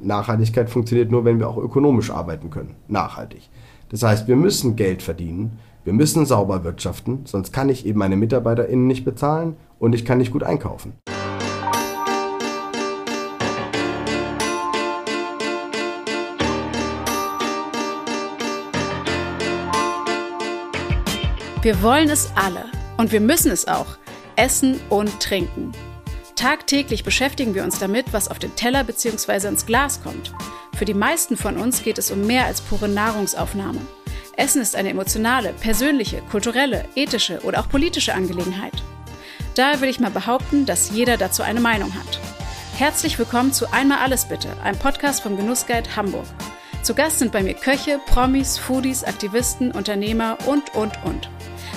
Nachhaltigkeit funktioniert nur, wenn wir auch ökonomisch arbeiten können. Nachhaltig. Das heißt, wir müssen Geld verdienen, wir müssen sauber wirtschaften, sonst kann ich eben meine MitarbeiterInnen nicht bezahlen und ich kann nicht gut einkaufen. Wir wollen es alle und wir müssen es auch. Essen und trinken. Tagtäglich beschäftigen wir uns damit, was auf den Teller bzw. ins Glas kommt. Für die meisten von uns geht es um mehr als pure Nahrungsaufnahme. Essen ist eine emotionale, persönliche, kulturelle, ethische oder auch politische Angelegenheit. Daher will ich mal behaupten, dass jeder dazu eine Meinung hat. Herzlich willkommen zu Einmal alles bitte, einem Podcast vom Genussguide Hamburg. Zu Gast sind bei mir Köche, Promis, Foodies, Aktivisten, Unternehmer und, und, und.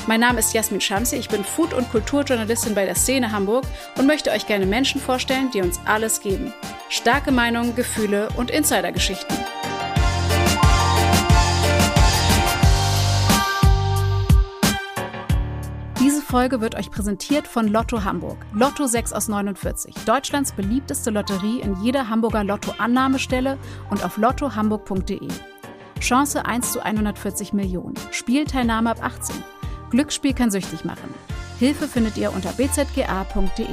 Mein Name ist Jasmin Schamsi, ich bin Food- und Kulturjournalistin bei der Szene Hamburg und möchte euch gerne Menschen vorstellen, die uns alles geben. Starke Meinungen, Gefühle und Insidergeschichten. Diese Folge wird euch präsentiert von Lotto Hamburg. Lotto 6 aus 49. Deutschlands beliebteste Lotterie in jeder Hamburger Lotto-Annahmestelle und auf lottohamburg.de. Chance 1 zu 140 Millionen. Spielteilnahme ab 18. Glücksspiel kann süchtig machen. Hilfe findet ihr unter bzga.de.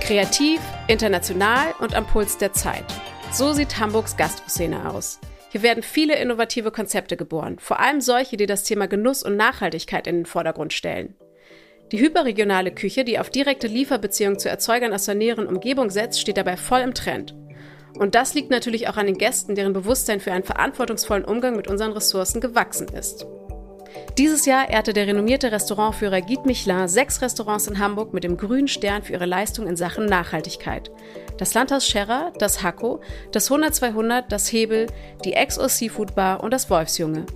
Kreativ, international und am Puls der Zeit. So sieht Hamburgs Gastroszene aus. Hier werden viele innovative Konzepte geboren, vor allem solche, die das Thema Genuss und Nachhaltigkeit in den Vordergrund stellen. Die hyperregionale Küche, die auf direkte Lieferbeziehungen zu Erzeugern aus der näheren Umgebung setzt, steht dabei voll im Trend. Und das liegt natürlich auch an den Gästen, deren Bewusstsein für einen verantwortungsvollen Umgang mit unseren Ressourcen gewachsen ist. Dieses Jahr ehrte der renommierte Restaurantführer Guide Michelin sechs Restaurants in Hamburg mit dem grünen Stern für ihre Leistung in Sachen Nachhaltigkeit. Das Landhaus Scherrer, das Hacko, das 100-200, das Hebel, die XO Seafood Bar und das Wolfsjunge.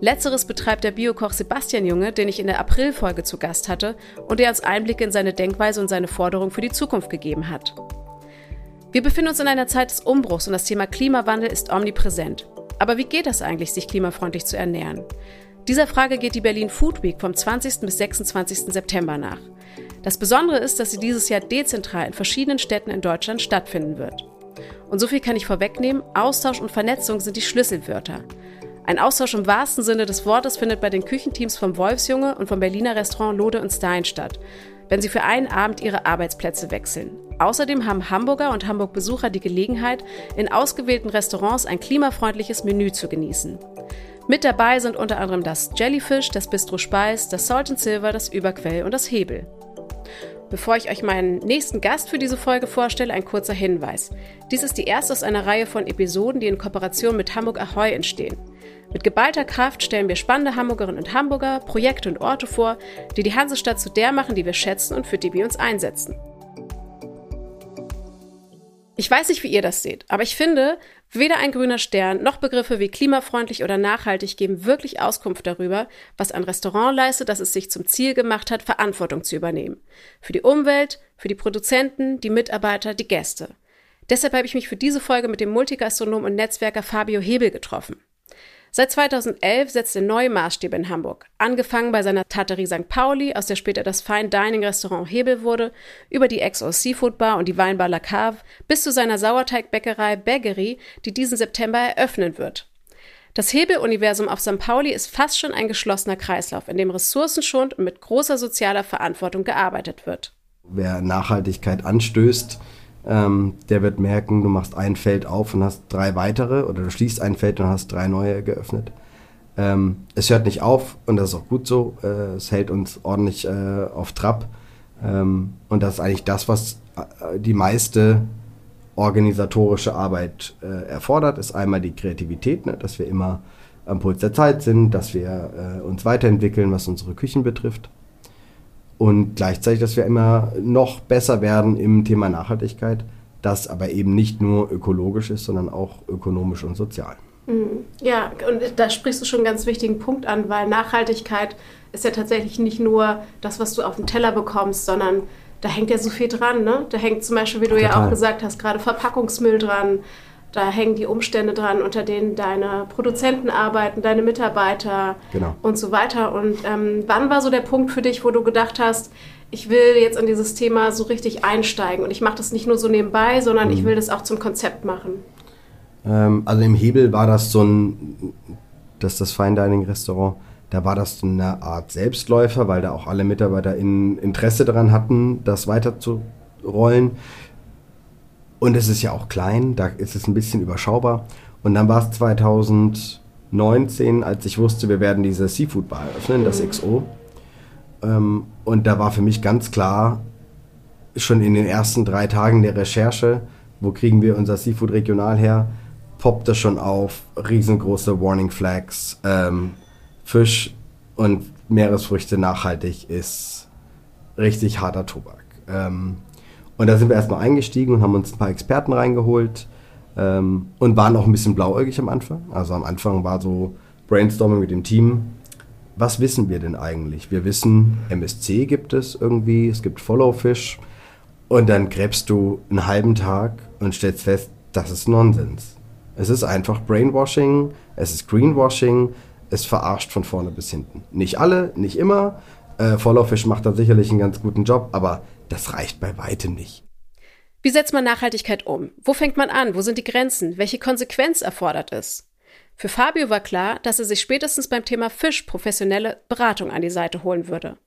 Letzteres betreibt der Biokoch Sebastian Junge, den ich in der Aprilfolge zu Gast hatte und der uns Einblicke in seine Denkweise und seine Forderung für die Zukunft gegeben hat. Wir befinden uns in einer Zeit des Umbruchs und das Thema Klimawandel ist omnipräsent. Aber wie geht das eigentlich, sich klimafreundlich zu ernähren? Dieser Frage geht die Berlin Food Week vom 20. bis 26. September nach. Das Besondere ist, dass sie dieses Jahr dezentral in verschiedenen Städten in Deutschland stattfinden wird. Und so viel kann ich vorwegnehmen, Austausch und Vernetzung sind die Schlüsselwörter. Ein Austausch im wahrsten Sinne des Wortes findet bei den Küchenteams vom Wolfsjunge und vom Berliner Restaurant Lode und Stein statt, wenn sie für einen Abend ihre Arbeitsplätze wechseln. Außerdem haben Hamburger und Hamburg-Besucher die Gelegenheit, in ausgewählten Restaurants ein klimafreundliches Menü zu genießen. Mit dabei sind unter anderem das Jellyfish, das Bistro Speis, das Salt and Silver, das Überquell und das Hebel. Bevor ich euch meinen nächsten Gast für diese Folge vorstelle, ein kurzer Hinweis. Dies ist die erste aus einer Reihe von Episoden, die in Kooperation mit Hamburg Ahoy entstehen. Mit geballter Kraft stellen wir spannende Hamburgerinnen und Hamburger, Projekte und Orte vor, die die Hansestadt zu der machen, die wir schätzen und für die wir uns einsetzen. Ich weiß nicht, wie ihr das seht, aber ich finde, weder ein grüner Stern noch Begriffe wie klimafreundlich oder nachhaltig geben wirklich Auskunft darüber, was ein Restaurant leistet, das es sich zum Ziel gemacht hat, Verantwortung zu übernehmen. Für die Umwelt, für die Produzenten, die Mitarbeiter, die Gäste. Deshalb habe ich mich für diese Folge mit dem Multigastronom und Netzwerker Fabio Hebel getroffen. Seit 2011 setzt er neue Maßstäbe in Hamburg. Angefangen bei seiner Taterie St. Pauli, aus der später das Fine Dining Restaurant Hebel wurde, über die XO Seafood Bar und die Weinbar La Cave, bis zu seiner Sauerteigbäckerei Baggery, die diesen September eröffnen wird. Das Hebel-Universum auf St. Pauli ist fast schon ein geschlossener Kreislauf, in dem ressourcenschonend und mit großer sozialer Verantwortung gearbeitet wird. Wer Nachhaltigkeit anstößt, ähm, der wird merken, du machst ein Feld auf und hast drei weitere oder du schließt ein Feld und hast drei neue geöffnet. Ähm, es hört nicht auf und das ist auch gut so. Äh, es hält uns ordentlich äh, auf Trab. Ähm, und das ist eigentlich das, was äh, die meiste organisatorische Arbeit äh, erfordert, ist einmal die Kreativität, ne? dass wir immer am Puls der Zeit sind, dass wir äh, uns weiterentwickeln, was unsere Küchen betrifft und gleichzeitig, dass wir immer noch besser werden im Thema Nachhaltigkeit, das aber eben nicht nur ökologisch ist, sondern auch ökonomisch und sozial. Mhm. Ja, und da sprichst du schon einen ganz wichtigen Punkt an, weil Nachhaltigkeit ist ja tatsächlich nicht nur das, was du auf dem Teller bekommst, sondern da hängt ja so viel dran. Ne? Da hängt zum Beispiel, wie du Total. ja auch gesagt hast, gerade Verpackungsmüll dran, da hängen die Umstände dran, unter denen deine Produzenten arbeiten, deine Mitarbeiter genau. und so weiter. Und ähm, wann war so der Punkt für dich, wo du gedacht hast, ich will jetzt in dieses Thema so richtig einsteigen und ich mache das nicht nur so nebenbei, sondern mhm. ich will das auch zum Konzept machen? Ähm, also im Hebel war das so ein, das ist das Fine Dining Restaurant, da war das so eine Art Selbstläufer, weil da auch alle Mitarbeiter in Interesse daran hatten, das weiterzurollen. Und es ist ja auch klein, da ist es ein bisschen überschaubar. Und dann war es 2019, als ich wusste, wir werden diese Seafood Bar eröffnen, das mhm. XO. Ähm, und da war für mich ganz klar, schon in den ersten drei Tagen der Recherche, wo kriegen wir unser Seafood regional her, poppte schon auf riesengroße Warning Flags. Ähm, Fisch und Meeresfrüchte nachhaltig ist richtig harter Tobak. Ähm, und da sind wir erstmal eingestiegen und haben uns ein paar Experten reingeholt ähm, und waren auch ein bisschen blauäugig am Anfang. Also am Anfang war so Brainstorming mit dem Team. Was wissen wir denn eigentlich? Wir wissen, MSC gibt es irgendwie, es gibt Followfish und dann gräbst du einen halben Tag und stellst fest, das ist Nonsens. Es ist einfach Brainwashing, es ist Greenwashing, es verarscht von vorne bis hinten. Nicht alle, nicht immer. Äh, Followfish macht da sicherlich einen ganz guten Job, aber das reicht bei weitem nicht. Wie setzt man Nachhaltigkeit um? Wo fängt man an? Wo sind die Grenzen? Welche Konsequenz erfordert es? Für Fabio war klar, dass er sich spätestens beim Thema Fisch professionelle Beratung an die Seite holen würde.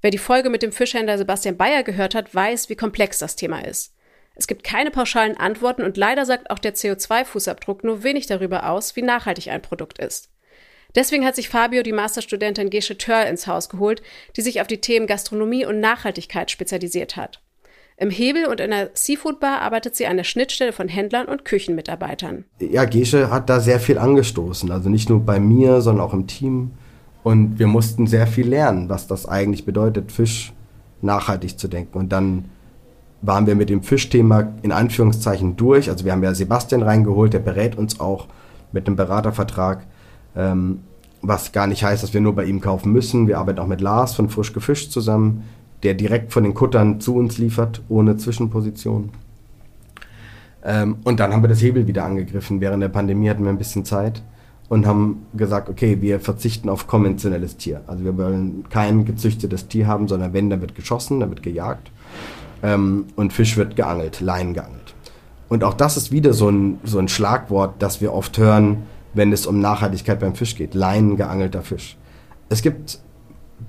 Wer die Folge mit dem Fischhändler Sebastian Bayer gehört hat, weiß, wie komplex das Thema ist. Es gibt keine pauschalen Antworten und leider sagt auch der CO2-Fußabdruck nur wenig darüber aus, wie nachhaltig ein Produkt ist. Deswegen hat sich Fabio die Masterstudentin Gesche Törl ins Haus geholt, die sich auf die Themen Gastronomie und Nachhaltigkeit spezialisiert hat. Im Hebel und in der Seafood Bar arbeitet sie an der Schnittstelle von Händlern und Küchenmitarbeitern. Ja, Gesche hat da sehr viel angestoßen, also nicht nur bei mir, sondern auch im Team. Und wir mussten sehr viel lernen, was das eigentlich bedeutet, Fisch nachhaltig zu denken. Und dann waren wir mit dem Fischthema in Anführungszeichen durch. Also wir haben ja Sebastian reingeholt, der berät uns auch mit einem Beratervertrag. Ähm, was gar nicht heißt, dass wir nur bei ihm kaufen müssen. Wir arbeiten auch mit Lars von Frisch Gefischt zusammen, der direkt von den Kuttern zu uns liefert, ohne Zwischenposition. Ähm, und dann haben wir das Hebel wieder angegriffen. Während der Pandemie hatten wir ein bisschen Zeit und haben gesagt, okay, wir verzichten auf konventionelles Tier. Also wir wollen kein gezüchtetes Tier haben, sondern wenn, dann wird geschossen, dann wird gejagt. Ähm, und Fisch wird geangelt, Leinen geangelt. Und auch das ist wieder so ein, so ein Schlagwort, das wir oft hören, wenn es um Nachhaltigkeit beim Fisch geht. Leinen geangelter Fisch. Es gibt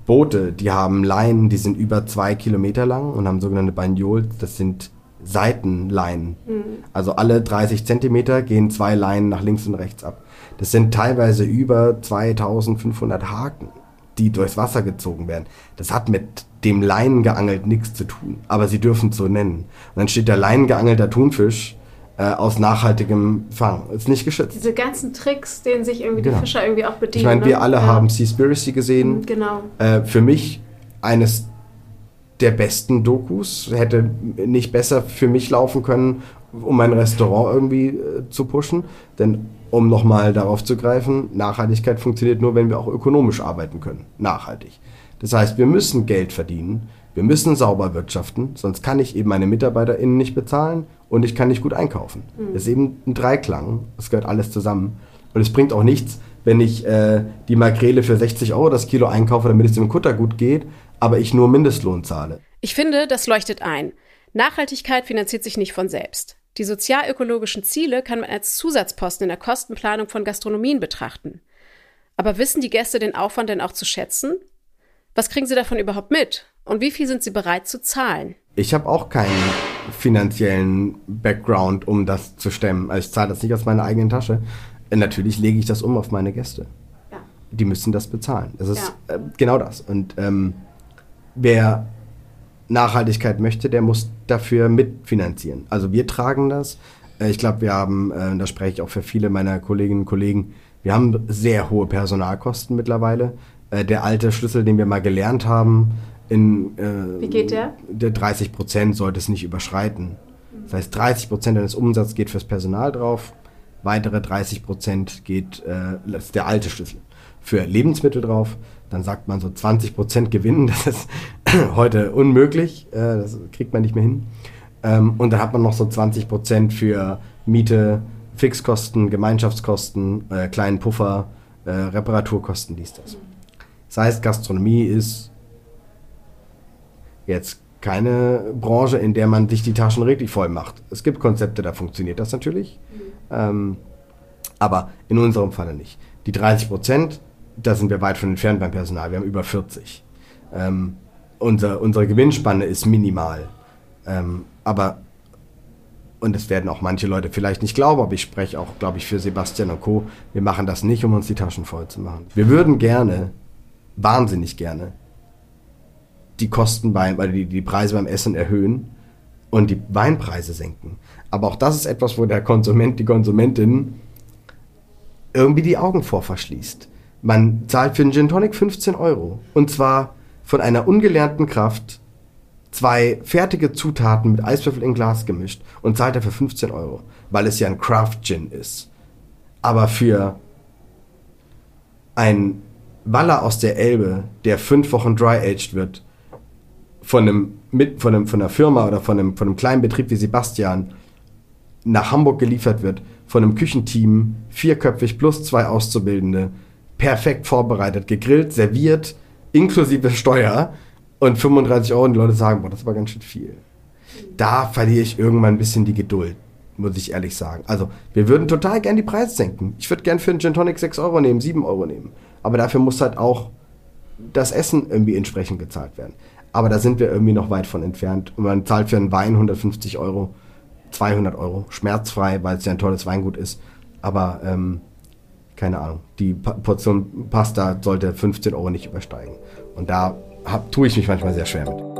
Boote, die haben Leinen, die sind über zwei Kilometer lang und haben sogenannte Bagnols. Das sind Seitenleinen. Mhm. Also alle 30 Zentimeter gehen zwei Leinen nach links und rechts ab. Das sind teilweise über 2500 Haken, die durchs Wasser gezogen werden. Das hat mit dem Leinen geangelt nichts zu tun, aber sie dürfen es so nennen. Und dann steht der Leinen geangelter Thunfisch äh, aus nachhaltigem Fang. Ist nicht geschützt. Diese ganzen Tricks, denen sich irgendwie genau. die Fischer irgendwie auch bedienen. Ich meine, wir ne? alle ja. haben Seaspiracy gesehen. Mhm, genau. Äh, für mich eines der besten Dokus. Hätte nicht besser für mich laufen können, um mein Restaurant irgendwie äh, zu pushen. Denn um nochmal darauf zu greifen, Nachhaltigkeit funktioniert nur, wenn wir auch ökonomisch arbeiten können. Nachhaltig. Das heißt, wir müssen Geld verdienen. Wir müssen sauber wirtschaften, sonst kann ich eben meine MitarbeiterInnen nicht bezahlen und ich kann nicht gut einkaufen. Mhm. Das ist eben ein Dreiklang. Das gehört alles zusammen. Und es bringt auch nichts, wenn ich äh, die Makrele für 60 Euro das Kilo einkaufe, damit es dem Kutter gut geht, aber ich nur Mindestlohn zahle. Ich finde, das leuchtet ein. Nachhaltigkeit finanziert sich nicht von selbst. Die sozialökologischen Ziele kann man als Zusatzposten in der Kostenplanung von Gastronomien betrachten. Aber wissen die Gäste den Aufwand denn auch zu schätzen? Was kriegen sie davon überhaupt mit? Und wie viel sind sie bereit zu zahlen? Ich habe auch keinen finanziellen Background, um das zu stemmen. Also ich zahle das nicht aus meiner eigenen Tasche. Äh, natürlich lege ich das um auf meine Gäste. Ja. Die müssen das bezahlen. Das ist ja. äh, genau das. Und ähm, wer Nachhaltigkeit möchte, der muss dafür mitfinanzieren. Also wir tragen das. Äh, ich glaube, wir haben, äh, da spreche ich auch für viele meiner Kolleginnen und Kollegen, wir haben sehr hohe Personalkosten mittlerweile. Äh, der alte Schlüssel, den wir mal gelernt haben, in, äh, Wie geht der? Der 30 Prozent sollte es nicht überschreiten. Das heißt, 30 Prozent deines Umsatzes geht fürs Personal drauf, weitere 30 Prozent geht, äh, das ist der alte Schlüssel, für Lebensmittel drauf. Dann sagt man so 20 Prozent Gewinn, das ist heute unmöglich, äh, das kriegt man nicht mehr hin. Ähm, und dann hat man noch so 20 Prozent für Miete, Fixkosten, Gemeinschaftskosten, äh, kleinen Puffer, äh, Reparaturkosten, dies, das. Das heißt, Gastronomie ist jetzt keine Branche, in der man sich die Taschen richtig voll macht. Es gibt Konzepte, da funktioniert das natürlich. Mhm. Ähm, aber in unserem Falle nicht. Die 30 Prozent, da sind wir weit von entfernt beim Personal. Wir haben über 40. Ähm, unser, unsere Gewinnspanne ist minimal. Ähm, aber, und das werden auch manche Leute vielleicht nicht glauben, aber ich spreche auch, glaube ich, für Sebastian und Co. Wir machen das nicht, um uns die Taschen voll zu machen. Wir würden gerne, wahnsinnig gerne, die Kosten beim, also die, die Preise beim Essen erhöhen und die Weinpreise senken. Aber auch das ist etwas, wo der Konsument, die Konsumentin irgendwie die Augen vor verschließt. Man zahlt für einen Gin Tonic 15 Euro. Und zwar von einer ungelernten Kraft zwei fertige Zutaten mit Eiswürfel in Glas gemischt und zahlt dafür 15 Euro, weil es ja ein Craft Gin ist. Aber für ein Waller aus der Elbe, der fünf Wochen dry-aged wird, von einem, mit, von, einem, von einer Firma oder von einem, von einem kleinen Betrieb wie Sebastian nach Hamburg geliefert wird, von einem Küchenteam, vierköpfig plus zwei Auszubildende, perfekt vorbereitet, gegrillt, serviert, inklusive Steuer und 35 Euro und die Leute sagen, boah, das war ganz schön viel. Da verliere ich irgendwann ein bisschen die Geduld, muss ich ehrlich sagen. Also, wir würden total gern die Preise senken. Ich würde gern für einen Gin Tonic 6 Euro nehmen, 7 Euro nehmen. Aber dafür muss halt auch das Essen irgendwie entsprechend gezahlt werden. Aber da sind wir irgendwie noch weit von entfernt. Und man zahlt für einen Wein 150 Euro, 200 Euro, schmerzfrei, weil es ja ein tolles Weingut ist. Aber ähm, keine Ahnung, die Portion Pasta sollte 15 Euro nicht übersteigen. Und da hab, tue ich mich manchmal sehr schwer mit.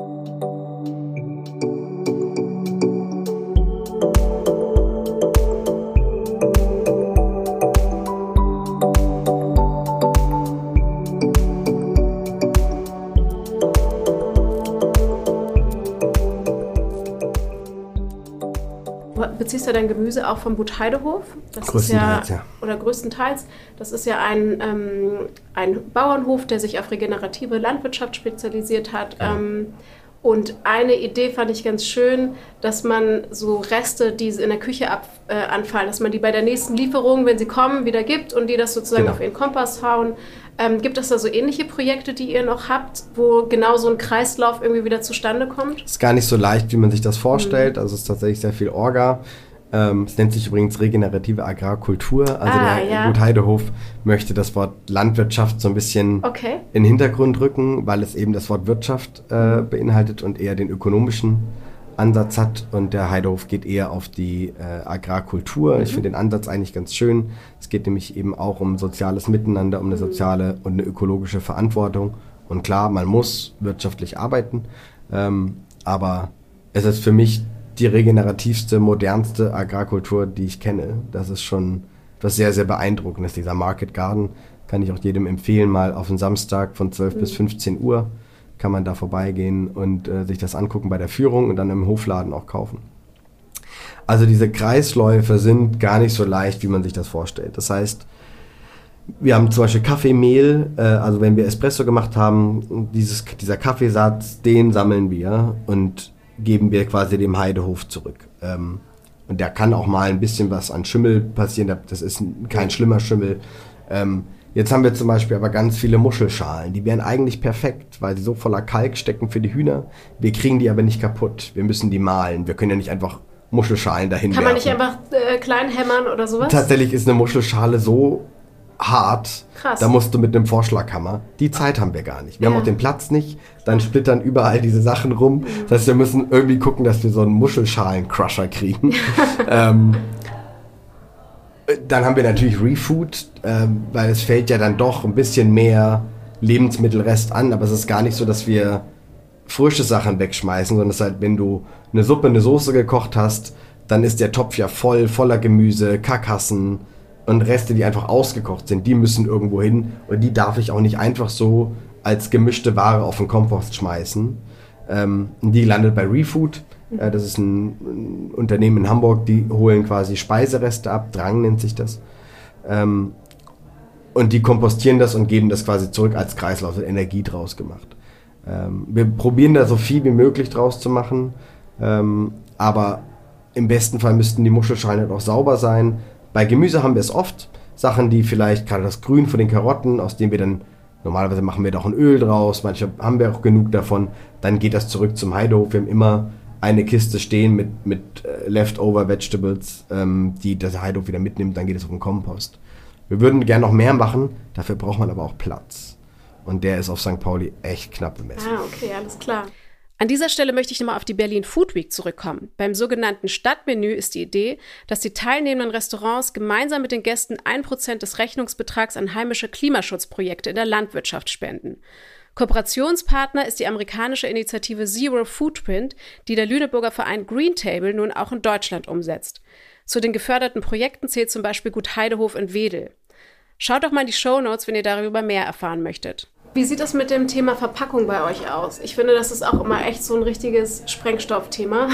Beziehst ja dein Gemüse auch vom Butheidehof. Das größtenteils, ist ja, ja, Oder größtenteils. Das ist ja ein, ähm, ein Bauernhof, der sich auf regenerative Landwirtschaft spezialisiert hat. Ja. Ähm, und eine Idee fand ich ganz schön, dass man so Reste, die in der Küche ab, äh, anfallen, dass man die bei der nächsten Lieferung, wenn sie kommen, wieder gibt und die das sozusagen genau. auf ihren Kompass hauen. Ähm, gibt es da so ähnliche Projekte, die ihr noch habt, wo genau so ein Kreislauf irgendwie wieder zustande kommt? Ist gar nicht so leicht, wie man sich das vorstellt. Mhm. Also es ist tatsächlich sehr viel Orga. Ähm, es nennt sich übrigens regenerative Agrarkultur. Also ah, der ja. Gut Heidehof möchte das Wort Landwirtschaft so ein bisschen okay. in den Hintergrund rücken, weil es eben das Wort Wirtschaft äh, beinhaltet und eher den ökonomischen Ansatz hat. Und der Heidehof geht eher auf die äh, Agrarkultur. Mhm. Ich finde den Ansatz eigentlich ganz schön. Es geht nämlich eben auch um soziales Miteinander, um eine mhm. soziale und eine ökologische Verantwortung. Und klar, man muss wirtschaftlich arbeiten, ähm, aber es ist für mich die regenerativste, modernste Agrarkultur, die ich kenne. Das ist schon was sehr, sehr beeindruckendes. Dieser Market Garden kann ich auch jedem empfehlen, mal auf den Samstag von 12 mhm. bis 15 Uhr kann man da vorbeigehen und äh, sich das angucken bei der Führung und dann im Hofladen auch kaufen. Also diese Kreisläufe sind gar nicht so leicht, wie man sich das vorstellt. Das heißt, wir haben zum Beispiel Kaffeemehl, äh, also wenn wir Espresso gemacht haben, dieses, dieser Kaffeesatz, den sammeln wir und geben wir quasi dem Heidehof zurück. Ähm, und da kann auch mal ein bisschen was an Schimmel passieren. Das ist kein schlimmer Schimmel. Ähm, jetzt haben wir zum Beispiel aber ganz viele Muschelschalen. Die wären eigentlich perfekt, weil sie so voller Kalk stecken für die Hühner. Wir kriegen die aber nicht kaputt. Wir müssen die malen. Wir können ja nicht einfach Muschelschalen dahin Kann man nicht einfach äh, klein hämmern oder sowas? Tatsächlich ist eine Muschelschale so hart. Krass. Da musst du mit einem Vorschlaghammer. Die Zeit haben wir gar nicht. Wir ja. haben auch den Platz nicht. Dann splittern überall diese Sachen rum. Das heißt, wir müssen irgendwie gucken, dass wir so einen Muschelschalen-Crusher kriegen. ähm, dann haben wir natürlich Refood, ähm, weil es fällt ja dann doch ein bisschen mehr Lebensmittelrest an, aber es ist gar nicht so, dass wir frische Sachen wegschmeißen, sondern es ist halt, wenn du eine Suppe, eine Soße gekocht hast, dann ist der Topf ja voll, voller Gemüse, Karkassen, und Reste, die einfach ausgekocht sind, die müssen irgendwo hin und die darf ich auch nicht einfach so als gemischte Ware auf den Kompost schmeißen. Ähm, die landet bei Refood. Äh, das ist ein, ein, Unternehmen in Hamburg, die holen quasi Speisereste ab, Drang nennt sich das. Ähm, und die kompostieren das und geben das quasi zurück als Kreislauf, wird Energie draus gemacht. Ähm, wir probieren da so viel wie möglich draus zu machen, ähm, aber im besten Fall müssten die Muschelschalen auch sauber sein, Bei Gemüse haben wir es oft. Sachen, die vielleicht gerade das Grün von den Karotten, aus dem wir dann normalerweise machen wir doch ein Öl draus, manche haben wir auch genug davon. Dann geht das zurück zum Heidehof. Wir haben immer eine Kiste stehen mit, mit äh, Leftover Vegetables, ähm, die der Heidehof wieder mitnimmt, dann geht es auf den Kompost. Wir würden gerne noch mehr machen, dafür braucht man aber auch Platz. Und der ist auf St. Pauli echt knapp bemessen. Ah, okay, alles klar. An dieser Stelle möchte ich nochmal auf die Berlin Food Week zurückkommen. Beim sogenannten Stadtmenü ist die Idee, dass die teilnehmenden Restaurants gemeinsam mit den Gästen ein Prozent des Rechnungsbetrags an heimische Klimaschutzprojekte in der Landwirtschaft spenden. Kooperationspartner ist die amerikanische Initiative Zero Footprint, die der Lüneburger Verein Green Table nun auch in Deutschland umsetzt. Zu den geförderten Projekten zählt zum Beispiel Gut Heidehof in Wedel. Schaut doch mal in die Show Notes, wenn ihr darüber mehr erfahren möchtet. Wie sieht das mit dem Thema Verpackung bei euch aus? Ich finde, das ist auch immer echt so ein richtiges Sprengstoffthema,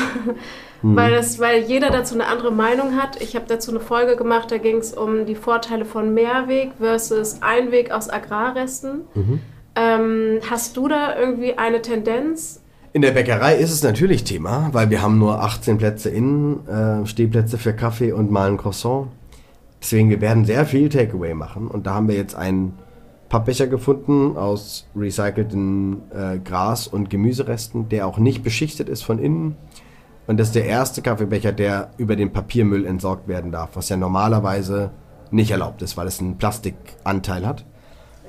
hm. weil, das, weil jeder dazu eine andere Meinung hat. Ich habe dazu eine Folge gemacht, da ging es um die Vorteile von Mehrweg versus Einweg aus Agrarresten. Mhm. Ähm, hast du da irgendwie eine Tendenz? In der Bäckerei ist es natürlich Thema, weil wir haben nur 18 Plätze innen, äh, Stehplätze für Kaffee und mal ein Croissant. Deswegen, wir werden sehr viel Takeaway machen und da haben wir jetzt einen Pappbecher gefunden aus recycelten äh, Gras- und Gemüseresten, der auch nicht beschichtet ist von innen. Und das ist der erste Kaffeebecher, der über den Papiermüll entsorgt werden darf, was ja normalerweise nicht erlaubt ist, weil es einen Plastikanteil hat.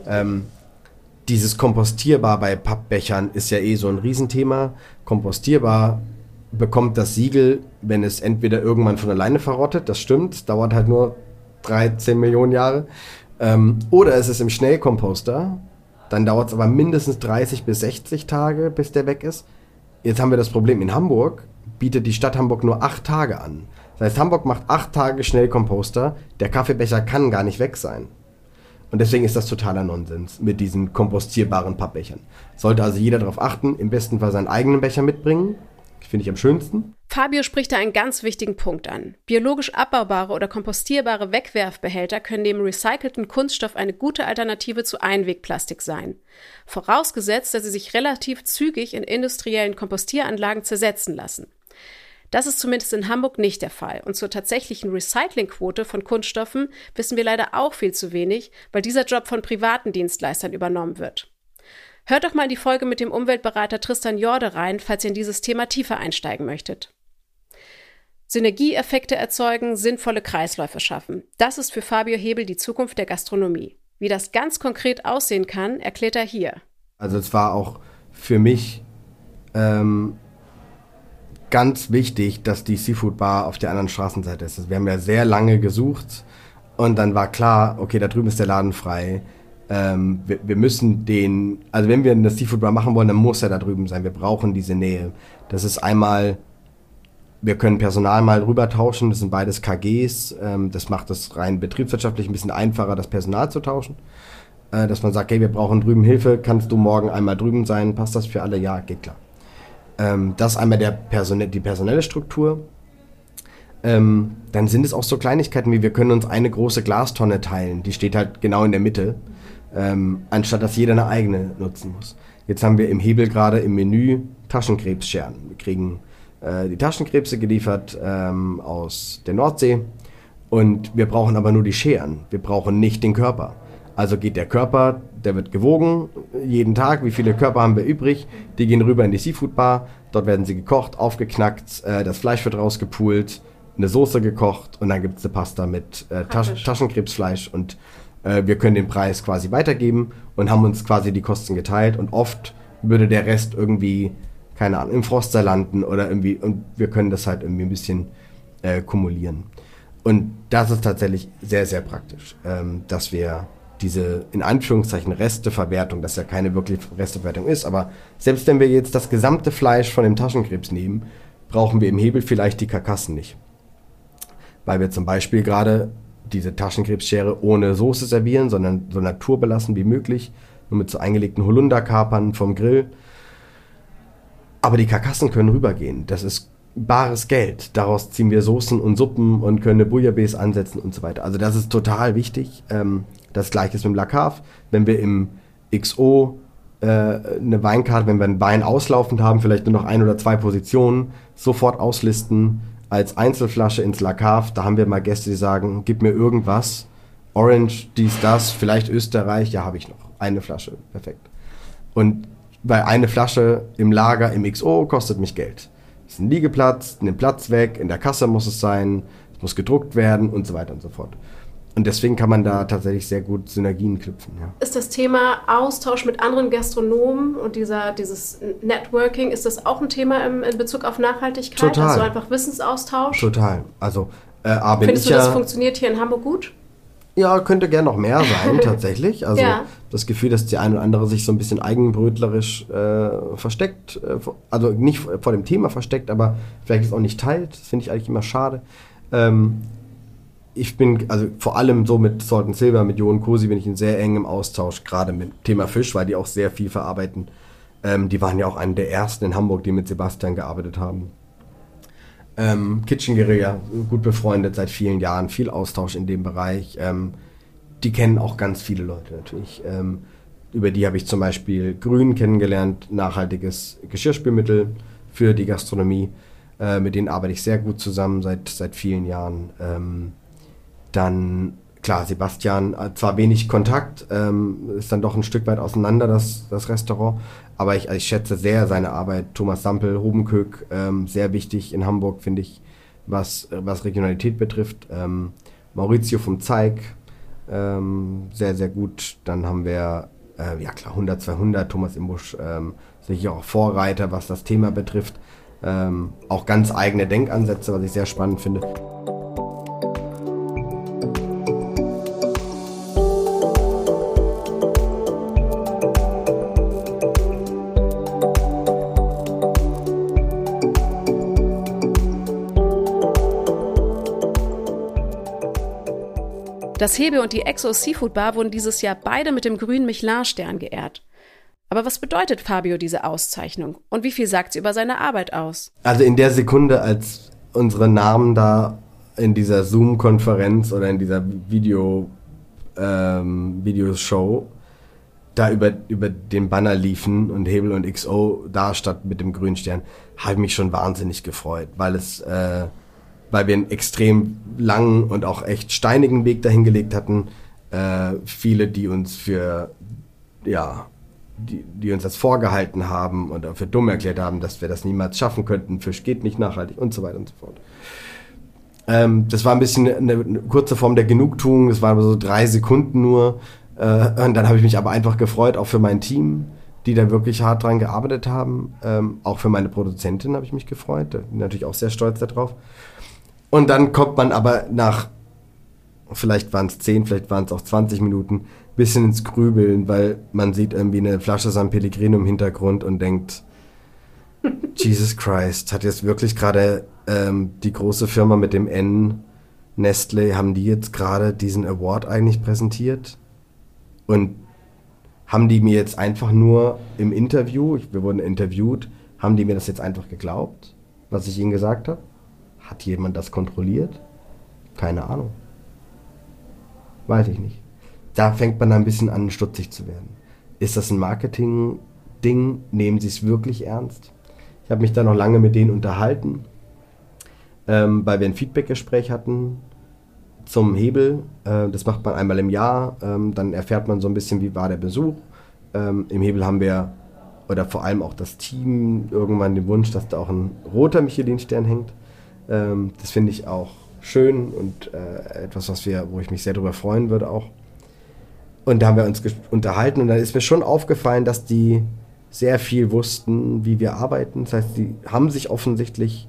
Ähm, dieses kompostierbar bei Pappbechern ist ja eh so ein Riesenthema. Kompostierbar bekommt das Siegel, wenn es entweder irgendwann von alleine verrottet, das stimmt, dauert halt nur 13 Millionen Jahre, ähm, oder es ist im Schnellkomposter. Dann dauert es aber mindestens 30 bis 60 Tage, bis der weg ist. Jetzt haben wir das Problem in Hamburg, bietet die Stadt Hamburg nur 8 Tage an. Das heißt, Hamburg macht 8 Tage Schnellkomposter. Der Kaffeebecher kann gar nicht weg sein. Und deswegen ist das totaler Nonsens mit diesen kompostierbaren Pappbechern. Sollte also jeder darauf achten, im besten Fall seinen eigenen Becher mitbringen. Finde ich am schönsten. Fabio spricht da einen ganz wichtigen Punkt an. Biologisch abbaubare oder kompostierbare Wegwerfbehälter können neben recycelten Kunststoff eine gute Alternative zu Einwegplastik sein. Vorausgesetzt, dass sie sich relativ zügig in industriellen Kompostieranlagen zersetzen lassen. Das ist zumindest in Hamburg nicht der Fall. Und zur tatsächlichen Recyclingquote von Kunststoffen wissen wir leider auch viel zu wenig, weil dieser Job von privaten Dienstleistern übernommen wird. Hört doch mal die Folge mit dem Umweltberater Tristan Jorde rein, falls ihr in dieses Thema tiefer einsteigen möchtet. Synergieeffekte erzeugen, sinnvolle Kreisläufe schaffen. Das ist für Fabio Hebel die Zukunft der Gastronomie. Wie das ganz konkret aussehen kann, erklärt er hier. Also es war auch für mich ähm, ganz wichtig, dass die Seafood Bar auf der anderen Straßenseite ist. Wir haben ja sehr lange gesucht und dann war klar, okay, da drüben ist der Laden frei. Ähm, wir, wir, müssen den, also wenn wir eine Seafood Bar machen wollen, dann muss er da drüben sein. Wir brauchen diese Nähe. Das ist einmal wir können Personal mal rüber tauschen, das sind beides KGs. Ähm, das macht es rein betriebswirtschaftlich ein bisschen einfacher, das Personal zu tauschen. Äh, dass man sagt, hey, wir brauchen drüben Hilfe, kannst du morgen einmal drüben sein, passt das für alle? Ja, geht klar. Ähm, das einmal der Person die personelle Struktur. Ähm, dann sind es auch so Kleinigkeiten wie, wir können uns eine große Glastonne teilen, die steht halt genau in der Mitte, ähm, anstatt dass jeder eine eigene nutzen muss. Jetzt haben wir im Hebel gerade im Menü Taschenkrebsscheren. Wir kriegen äh, die Taschenkrebse geliefert ähm, aus der Nordsee. Und wir brauchen aber nur die Scheren. Wir brauchen nicht den Körper. Also geht der Körper, der wird gewogen jeden Tag. Wie viele Körper haben wir übrig? Die gehen rüber in die Seafood Bar. Dort werden sie gekocht, aufgeknackt, äh, das Fleisch wird rausgepult, eine Soße gekocht und dann gibt es eine Pasta mit äh, Taschen, Taschenkrebsfleisch und äh, wir können den Preis quasi weitergeben und haben uns quasi die Kosten geteilt und oft würde der Rest irgendwie keine Ahnung, im Froster landen oder irgendwie, und wir können das halt irgendwie ein bisschen äh, kumulieren. Und das ist tatsächlich sehr, sehr praktisch, ähm, dass wir diese in Anführungszeichen Resteverwertung, das ja keine wirkliche Resteverwertung ist, aber selbst wenn wir jetzt das gesamte Fleisch von dem Taschenkrebs nehmen, brauchen wir im Hebel vielleicht die Karkassen nicht. Weil wir zum Beispiel gerade diese Taschenkrebsschere ohne Soße servieren, sondern so naturbelassen wie möglich, nur mit so eingelegten Holunderkapern vom Grill aber die Karkassen können rübergehen. Das ist bares Geld. Daraus ziehen wir Soßen und Suppen und können eine Bouillabaisse ansetzen und so weiter. Also das ist total wichtig. Ähm, das gleiche ist mit dem Lacave. Wenn wir im XO äh, eine Weinkarte, wenn wir einen Wein auslaufend haben, vielleicht nur noch ein oder zwei Positionen, sofort auslisten, als Einzelflasche ins Lakav. Da haben wir mal Gäste, die sagen, gib mir irgendwas. Orange, dies, das, vielleicht Österreich. Ja, habe ich noch. Eine Flasche. Perfekt. Und weil eine Flasche im Lager im XO kostet mich Geld. Es ist ein Liegeplatz, nimmt Platz weg, in der Kasse muss es sein, es muss gedruckt werden und so weiter und so fort. Und deswegen kann man da tatsächlich sehr gut Synergien knüpfen. Ja. Ist das Thema Austausch mit anderen Gastronomen und dieser, dieses Networking, ist das auch ein Thema im, in Bezug auf Nachhaltigkeit? Total. Also einfach Wissensaustausch? Total. Also, äh, A, bin Findest du, das ja, funktioniert hier in Hamburg gut? Ja, könnte gern noch mehr sein, tatsächlich. Also Ja. Das Gefühl, dass die eine oder andere sich so ein bisschen eigenbrötlerisch äh, versteckt, äh, also nicht vor dem Thema versteckt, aber vielleicht es auch nicht teilt. Das finde ich eigentlich immer schade. Ähm, ich bin, also vor allem so mit Salt and Silver, mit Jo und Kosi bin ich in sehr engem Austausch, gerade mit Thema Fisch, weil die auch sehr viel verarbeiten. Ähm, die waren ja auch eine der ersten in Hamburg, die mit Sebastian gearbeitet haben. Ähm, Kitchen Guerilla, gut befreundet seit vielen Jahren, viel Austausch in dem Bereich. Ähm, die kennen auch ganz viele Leute natürlich. Ähm, über die habe ich zum Beispiel Grün kennengelernt, nachhaltiges Geschirrspülmittel für die Gastronomie. Äh, mit denen arbeite ich sehr gut zusammen seit, seit vielen Jahren. Ähm, dann, klar, Sebastian, äh, zwar wenig Kontakt, ähm, ist dann doch ein Stück weit auseinander, das, das Restaurant. Aber ich, also ich schätze sehr seine Arbeit. Thomas Sampel, Hobenkök, ähm, sehr wichtig in Hamburg, finde ich, was, was Regionalität betrifft. Ähm, Maurizio vom Zeig, ähm, sehr, sehr gut. Dann haben wir, äh, ja klar, 100, 200, Thomas Imbusch, ähm, sicher auch Vorreiter, was das Thema betrifft. Ähm, auch ganz eigene Denkansätze, was ich sehr spannend finde. Das Hebe und die Exo Seafood Bar wurden dieses Jahr beide mit dem grünen Michelin-Stern geehrt. Aber was bedeutet Fabio diese Auszeichnung und wie viel sagt sie über seine Arbeit aus? Also in der Sekunde, als unsere Namen da in dieser Zoom-Konferenz oder in dieser Video, ähm, Videoshow da über, über den Banner liefen und Hebel und XO da statt mit dem grünen Stern, habe ich mich schon wahnsinnig gefreut, weil es, äh, weil wir einen extrem langen und auch echt steinigen Weg dahin gelegt hatten. Äh, viele, die uns für, ja, die, die uns das vorgehalten haben und für dumm erklärt haben, dass wir das niemals schaffen könnten. Fisch geht nicht nachhaltig und so weiter und so fort. Ähm, das war ein bisschen eine, eine kurze Form der Genugtuung. Das waren so drei Sekunden nur. Äh, und dann habe ich mich aber einfach gefreut, auch für mein Team, die da wirklich hart dran gearbeitet haben. Ähm, auch für meine Produzentin habe ich mich gefreut. Natürlich auch sehr stolz darauf. Und dann kommt man aber nach, vielleicht waren es 10, vielleicht waren es auch 20 Minuten, bisschen ins Grübeln, weil man sieht irgendwie eine Flasche San Pellegrino im Hintergrund und denkt, Jesus Christ, hat jetzt wirklich gerade ähm, die große Firma mit dem N, Nestle, haben die jetzt gerade diesen Award eigentlich präsentiert? Und haben die mir jetzt einfach nur im Interview, wir wurden interviewt, haben die mir das jetzt einfach geglaubt, was ich ihnen gesagt habe? Hat jemand das kontrolliert? Keine Ahnung. Weiß ich nicht. Da fängt man ein bisschen an, stutzig zu werden. Ist das ein Marketing-Ding? Nehmen sie es wirklich ernst? Ich habe mich da noch lange mit denen unterhalten, ähm, weil wir ein Feedback-Gespräch hatten zum Hebel. Äh, das macht man einmal im Jahr. Ähm, dann erfährt man so ein bisschen, wie war der Besuch. Ähm, Im Hebel haben wir, oder vor allem auch das Team, irgendwann den Wunsch, dass da auch ein roter Michelin-Stern hängt. Ähm, das finde ich auch schön und äh, etwas, was wir, wo ich mich sehr darüber freuen würde auch. Und da haben wir uns unterhalten und dann ist mir schon aufgefallen, dass die sehr viel wussten, wie wir arbeiten. Das heißt, die haben sich offensichtlich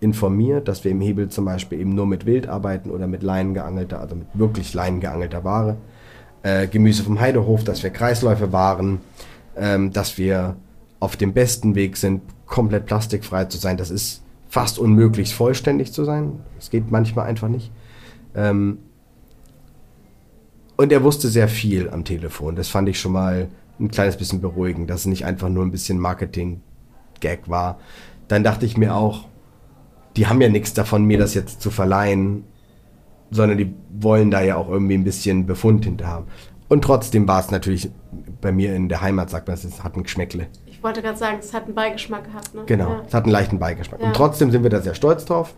informiert, dass wir im Hebel zum Beispiel eben nur mit Wild arbeiten oder mit Leinen geangelter, also mit wirklich Leinen geangelter Ware. Äh, Gemüse vom Heidehof, dass wir Kreisläufe waren, ähm, dass wir auf dem besten Weg sind, komplett plastikfrei zu sein. Das ist fast unmöglich, vollständig zu sein. Es geht manchmal einfach nicht. Ähm, und er wusste sehr viel am Telefon. Das fand ich schon mal ein kleines bisschen beruhigend, dass es nicht einfach nur ein bisschen Marketing-Gag war. Dann dachte ich mir auch, die haben ja nichts davon, mir das jetzt zu verleihen, sondern die wollen da ja auch irgendwie ein bisschen Befund hinter haben. Und trotzdem war es natürlich bei mir in der Heimat, sagt man, es hat ein Geschmäckle. Ich wollte gerade sagen, es hat einen Beigeschmack gehabt. Ne? Genau, Ja. es hat einen leichten Beigeschmack. Ja. Und trotzdem sind wir da sehr stolz drauf.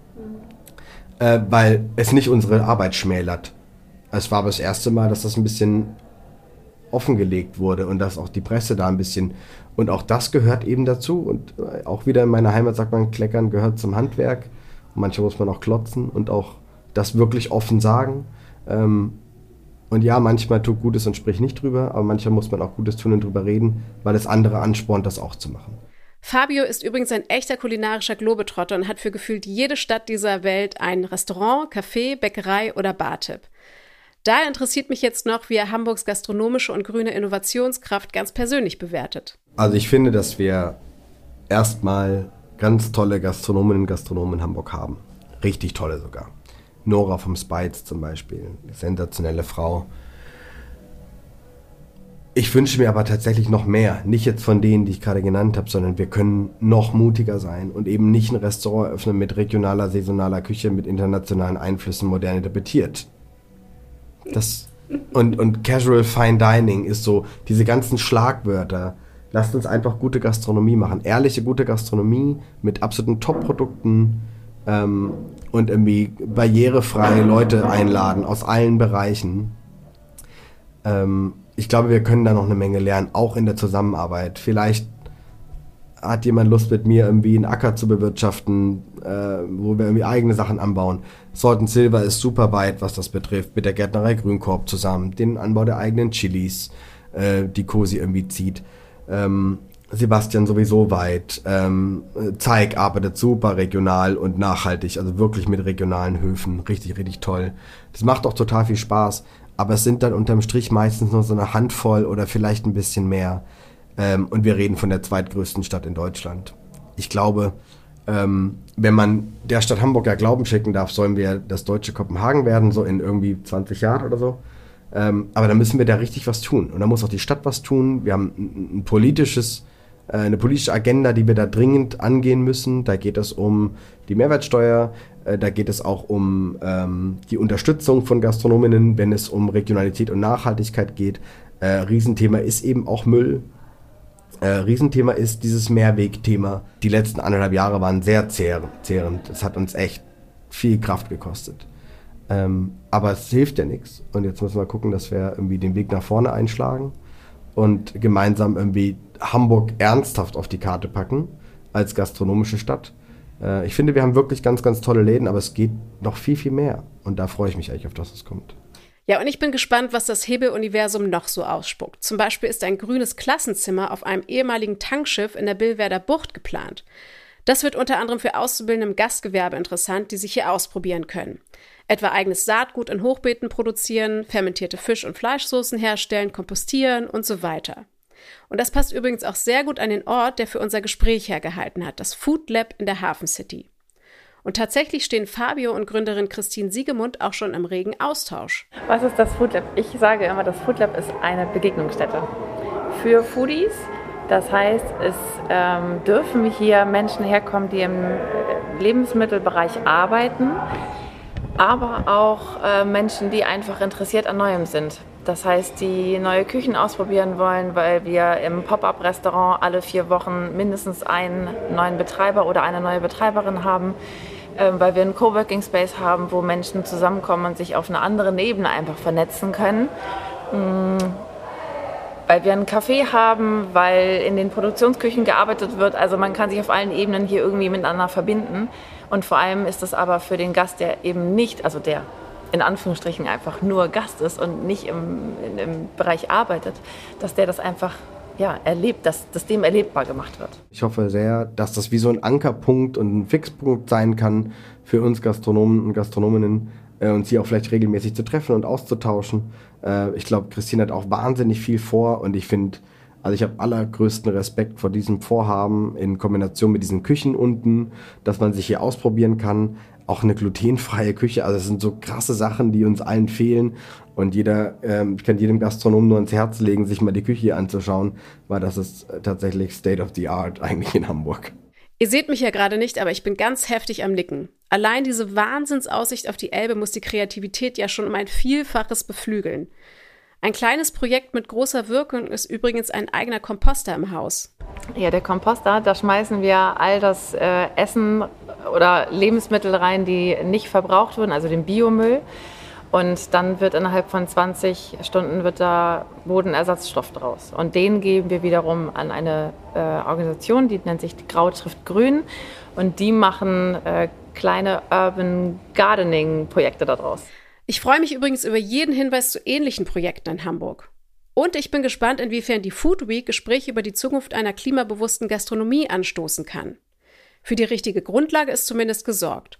äh, weil es nicht unsere Arbeit schmälert. Es war aber das erste Mal, dass das ein bisschen offengelegt wurde und dass auch die Presse da ein bisschen und auch das gehört eben dazu und äh, auch wieder in meiner Heimat sagt man, Kleckern gehört zum Handwerk. Und manchmal muss man auch klotzen und auch das wirklich offen sagen. Ähm, und ja, manchmal tut Gutes und spricht nicht drüber, aber manchmal muss man auch Gutes tun und drüber reden, weil es andere anspornt, das auch zu machen. Fabio ist übrigens ein echter kulinarischer Globetrotter und hat für gefühlt jede Stadt dieser Welt ein Restaurant, Café, Bäckerei oder Bartipp. Da interessiert mich jetzt noch, wie er Hamburgs gastronomische und grüne Innovationskraft ganz persönlich bewertet. Also ich finde, dass wir erstmal ganz tolle Gastronominnen und Gastronomen in Hamburg haben. Richtig tolle sogar. Nora vom Spites zum Beispiel, sensationelle Frau. Ich wünsche mir aber tatsächlich noch mehr. Nicht jetzt von denen, die ich gerade genannt habe, sondern wir können noch mutiger sein und eben nicht ein Restaurant eröffnen mit regionaler, saisonaler Küche, mit internationalen Einflüssen, modern interpretiert. Das, und, und Casual Fine Dining ist so, diese ganzen Schlagwörter, Lasst uns einfach gute Gastronomie machen. Ehrliche, gute Gastronomie mit absoluten Top-Produkten ähm, und irgendwie barrierefreie Leute einladen aus allen Bereichen. Ähm, ich glaube, wir können da noch eine Menge lernen, auch in der Zusammenarbeit. Vielleicht hat jemand Lust mit mir irgendwie einen Acker zu bewirtschaften, äh, wo wir irgendwie eigene Sachen anbauen. Salt and Silver ist super weit, was das betrifft, mit der Gärtnerei Grünkorb zusammen, den Anbau der eigenen Chilis, äh, die Cosi irgendwie zieht. Ähm, Sebastian sowieso weit. Ähm, Zeig arbeitet super regional und nachhaltig, also wirklich mit regionalen Höfen. Richtig, richtig toll. Das macht auch total viel Spaß, aber es sind dann unterm Strich meistens nur so eine Handvoll oder vielleicht ein bisschen mehr. Ähm, und wir reden von der zweitgrößten Stadt in Deutschland. Ich glaube, ähm, wenn man der Stadt Hamburg ja Glauben schicken darf, sollen wir das deutsche Kopenhagen werden, so in irgendwie 20 Jahren oder so. Ähm, aber da müssen wir da richtig was tun. Und da muss auch die Stadt was tun. Wir haben ein, ein politisches, eine politische Agenda, die wir da dringend angehen müssen. Da geht es um die Mehrwertsteuer, äh, da geht es auch um ähm, die Unterstützung von Gastronominnen, wenn es um Regionalität und Nachhaltigkeit geht. Äh, Riesenthema ist eben auch Müll. Äh, Riesenthema ist dieses Mehrwegthema. Die letzten anderthalb Jahre waren sehr zehrend. Es hat uns echt viel Kraft gekostet. Ähm, aber es hilft ja nichts. Und jetzt müssen wir gucken, dass wir irgendwie den Weg nach vorne einschlagen und gemeinsam irgendwie Hamburg ernsthaft auf die Karte packen als gastronomische Stadt. Äh, ich finde, wir haben wirklich ganz, ganz tolle Läden, aber es geht noch viel, viel mehr. Und da freue ich mich eigentlich auf das, was kommt. Ja, und ich bin gespannt, was das Hebel-Universum noch so ausspuckt. Zum Beispiel ist ein grünes Klassenzimmer auf einem ehemaligen Tankschiff in der Billwerder Bucht geplant. Das wird unter anderem für Auszubildende im Gastgewerbe interessant, die sich hier ausprobieren können etwa eigenes Saatgut in Hochbeeten produzieren, fermentierte Fisch- und Fleischsoßen herstellen, kompostieren und so weiter. Und das passt übrigens auch sehr gut an den Ort, der für unser Gespräch hergehalten hat, das Food Lab in der Hafen City. Und tatsächlich stehen Fabio und Gründerin Christine Siegemund auch schon im regen Austausch. Was ist das Food Lab? Ich sage immer, das Food Lab ist eine Begegnungsstätte für Foodies. Das heißt, es ähm, dürfen hier Menschen herkommen, die im Lebensmittelbereich arbeiten, aber auch äh, Menschen, die einfach interessiert an Neuem sind. Das heißt, die neue Küchen ausprobieren wollen, weil wir im Pop-up-Restaurant alle vier Wochen mindestens einen neuen Betreiber oder eine neue Betreiberin haben, äh, weil wir einen Coworking Space haben, wo Menschen zusammenkommen und sich auf einer anderen Ebene einfach vernetzen können. Mhm weil wir einen Café haben, weil in den Produktionsküchen gearbeitet wird. Also man kann sich auf allen Ebenen hier irgendwie miteinander verbinden. Und vor allem ist es aber für den Gast, der eben nicht, also der in Anführungsstrichen einfach nur Gast ist und nicht im, im Bereich arbeitet, dass der das einfach ja, erlebt, dass das dem erlebbar gemacht wird. Ich hoffe sehr, dass das wie so ein Ankerpunkt und ein Fixpunkt sein kann für uns Gastronomen und Gastronominnen, äh, uns hier auch vielleicht regelmäßig zu treffen und auszutauschen. Äh, ich glaube, Christine hat auch wahnsinnig viel vor und ich finde, also ich habe allergrößten Respekt vor diesem Vorhaben in Kombination mit diesen Küchen unten, dass man sich hier ausprobieren kann. Auch eine glutenfreie Küche, also es sind so krasse Sachen, die uns allen fehlen. Und jeder, ähm, ich kann jedem Gastronom nur ans Herz legen, sich mal die Küche hier anzuschauen, weil das ist tatsächlich State of the Art eigentlich in Hamburg. Ihr seht mich ja gerade nicht, aber ich bin ganz heftig am Nicken. Allein diese Wahnsinnsaussicht auf die Elbe muss die Kreativität ja schon um ein Vielfaches beflügeln. Ein kleines Projekt mit großer Wirkung ist übrigens ein eigener Komposter im Haus. Ja, der Komposter, da schmeißen wir all das äh, Essen oder Lebensmittel rein, die nicht verbraucht wurden, also den Biomüll. Und dann wird innerhalb von 20 Stunden wird da Bodenersatzstoff draus. Und den geben wir wiederum an eine äh, Organisation, die nennt sich Grauschrift Grün. Und die machen äh, kleine Urban Gardening Projekte daraus. Ich freue mich übrigens über jeden Hinweis zu ähnlichen Projekten in Hamburg. Und ich bin gespannt, inwiefern die Food Week Gespräche über die Zukunft einer klimabewussten Gastronomie anstoßen kann. Für die richtige Grundlage ist zumindest gesorgt.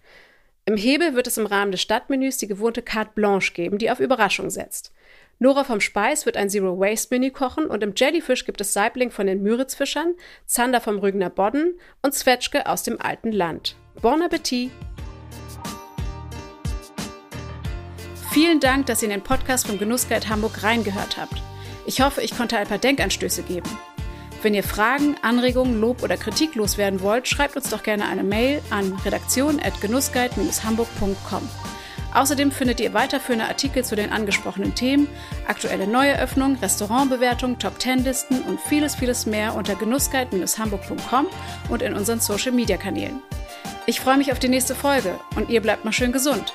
Im Hebel wird es im Rahmen des Stadtmenüs die gewohnte Carte Blanche geben, die auf Überraschung setzt. Nora vom Speis wird ein Zero Waste Menü kochen und im Jellyfish gibt es Saibling von den Müritzfischern, Zander vom Rügener Bodden und Zwetschge aus dem alten Land. Bon Appetit! Vielen Dank, dass ihr in den Podcast vom Genussguide Hamburg reingehört habt. Ich hoffe, ich konnte ein paar Denkanstöße geben. Wenn ihr Fragen, Anregungen, Lob oder Kritik loswerden wollt, schreibt uns doch gerne eine Mail an redaktion.genussguide-hamburg.com. Außerdem findet ihr weiterführende Artikel zu den angesprochenen Themen, aktuelle Neueröffnungen, Restaurantbewertungen, Top-10-Listen und vieles, vieles mehr unter genussguide-hamburg.com und in unseren Social-Media-Kanälen. Ich freue mich auf die nächste Folge und ihr bleibt mal schön gesund.